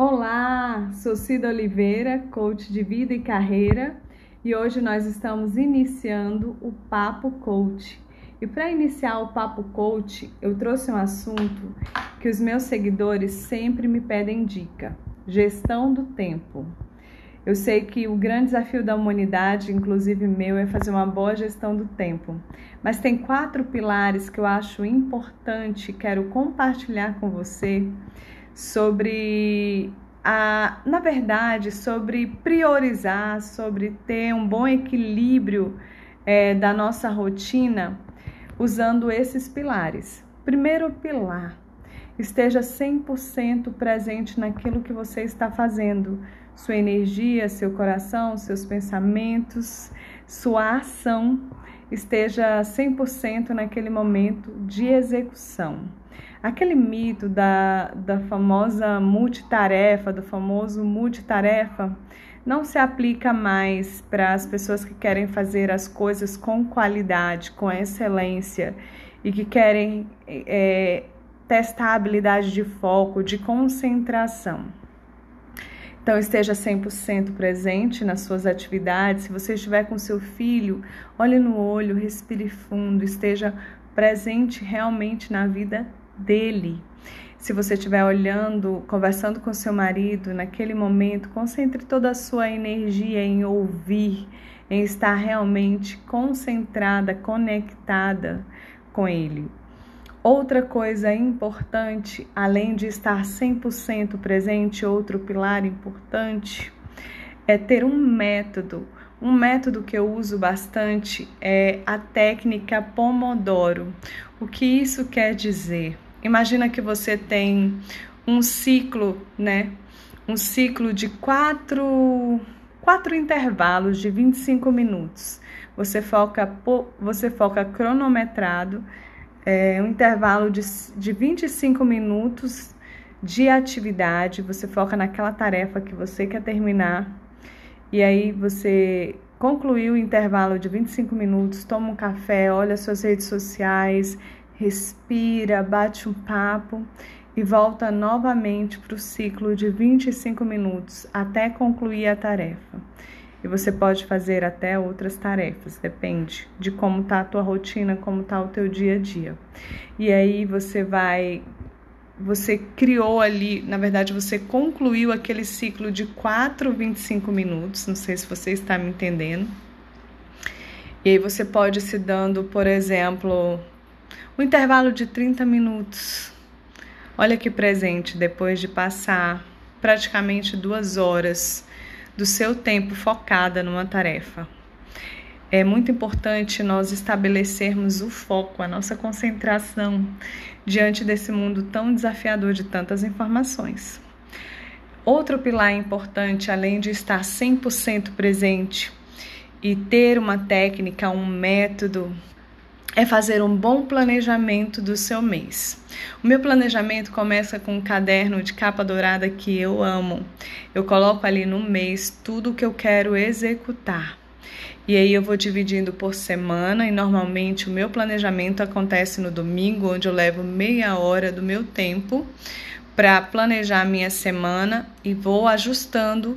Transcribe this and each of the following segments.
Olá, sou Cida Oliveira, coach de vida e carreira, e hoje nós estamos iniciando o Papo Coach. E para iniciar o Papo Coach, eu trouxe um assunto que os meus seguidores sempre me pedem dica: gestão do tempo. Eu sei que o grande desafio da humanidade, inclusive meu, é fazer uma boa gestão do tempo. Mas tem quatro pilares que eu acho importante, quero compartilhar com você sobre a, na verdade, sobre priorizar, sobre ter um bom equilíbrio é, da nossa rotina usando esses pilares. Primeiro pilar, esteja 100% presente naquilo que você está fazendo, sua energia, seu coração, seus pensamentos, sua ação esteja 100% naquele momento de execução. Aquele mito da, da famosa multitarefa, do famoso multitarefa, não se aplica mais para as pessoas que querem fazer as coisas com qualidade, com excelência e que querem é, testar a habilidade de foco, de concentração. Então, esteja 100% presente nas suas atividades. Se você estiver com seu filho, olhe no olho, respire fundo, esteja presente realmente na vida dele. Se você estiver olhando, conversando com seu marido, naquele momento, concentre toda a sua energia em ouvir, em estar realmente concentrada, conectada com ele. Outra coisa importante, além de estar 100% presente, outro pilar importante é ter um método. Um método que eu uso bastante é a técnica Pomodoro. O que isso quer dizer? Imagina que você tem um ciclo, né? Um ciclo de quatro, quatro intervalos de 25 minutos. Você foca, você foca cronometrado, é, um intervalo de, de 25 minutos de atividade. Você foca naquela tarefa que você quer terminar. E aí você concluiu o intervalo de 25 minutos, toma um café, olha suas redes sociais, respira, bate um papo e volta novamente para o ciclo de 25 minutos até concluir a tarefa. E você pode fazer até outras tarefas, depende de como tá a tua rotina, como tá o teu dia a dia. E aí você vai você criou ali, na verdade, você concluiu aquele ciclo de 4, 25 minutos, não sei se você está me entendendo. E aí você pode se dando, por exemplo, um intervalo de 30 minutos. Olha que presente, depois de passar praticamente duas horas do seu tempo focada numa tarefa. É muito importante nós estabelecermos o foco, a nossa concentração diante desse mundo tão desafiador de tantas informações. Outro pilar importante, além de estar 100% presente e ter uma técnica, um método é fazer um bom planejamento do seu mês. O meu planejamento começa com um caderno de capa dourada que eu amo. Eu coloco ali no mês tudo o que eu quero executar. E aí eu vou dividindo por semana e normalmente o meu planejamento acontece no domingo, onde eu levo meia hora do meu tempo para planejar a minha semana e vou ajustando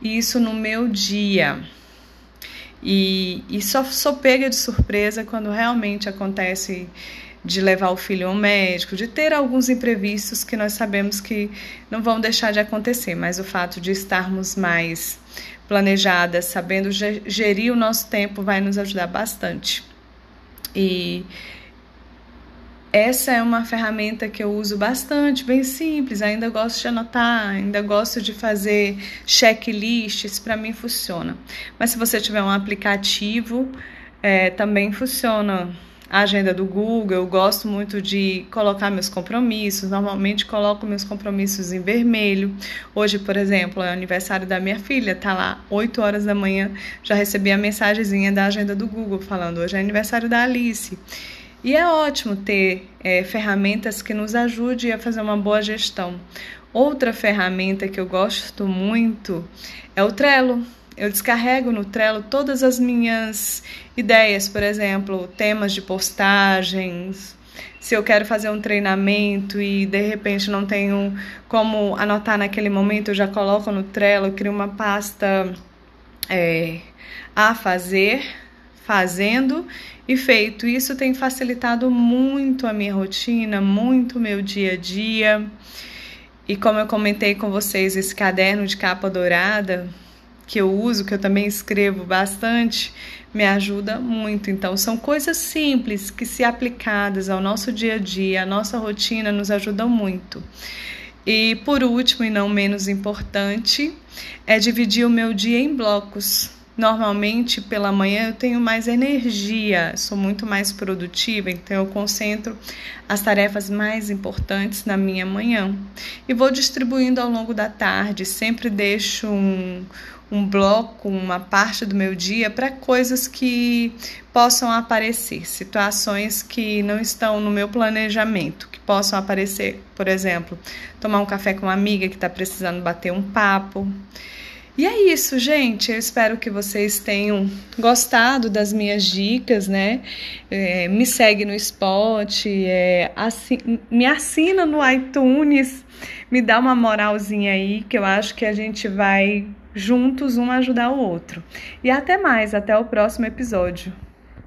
isso no meu dia. E, e só sou pega de surpresa quando realmente acontece de levar o filho ao médico, de ter alguns imprevistos que nós sabemos que não vão deixar de acontecer, mas o fato de estarmos mais planejadas, sabendo gerir o nosso tempo, vai nos ajudar bastante. E essa é uma ferramenta que eu uso bastante, bem simples. Ainda gosto de anotar, ainda gosto de fazer checklists, para mim funciona. Mas se você tiver um aplicativo, é, também funciona. A agenda do Google, eu gosto muito de colocar meus compromissos. Normalmente coloco meus compromissos em vermelho. Hoje, por exemplo, é aniversário da minha filha, tá lá 8 horas da manhã, já recebi a mensagenzinha da agenda do Google falando hoje é aniversário da Alice. E é ótimo ter é, ferramentas que nos ajudem a fazer uma boa gestão. Outra ferramenta que eu gosto muito é o Trello. Eu descarrego no Trello todas as minhas ideias, por exemplo, temas de postagens, Se eu quero fazer um treinamento e de repente não tenho como anotar naquele momento, eu já coloco no Trello, crio uma pasta é, a fazer, fazendo e feito. Isso tem facilitado muito a minha rotina, muito meu dia a dia. E como eu comentei com vocês, esse caderno de capa dourada que eu uso, que eu também escrevo bastante, me ajuda muito. Então, são coisas simples que, se aplicadas ao nosso dia a dia, à nossa rotina, nos ajudam muito. E por último, e não menos importante, é dividir o meu dia em blocos. Normalmente pela manhã eu tenho mais energia, sou muito mais produtiva, então eu concentro as tarefas mais importantes na minha manhã e vou distribuindo ao longo da tarde. Sempre deixo um, um bloco, uma parte do meu dia para coisas que possam aparecer, situações que não estão no meu planejamento, que possam aparecer, por exemplo, tomar um café com uma amiga que está precisando bater um papo. E é isso, gente. Eu espero que vocês tenham gostado das minhas dicas, né? É, me segue no Spot, é, assi me assina no iTunes, me dá uma moralzinha aí, que eu acho que a gente vai juntos um ajudar o outro. E até mais, até o próximo episódio.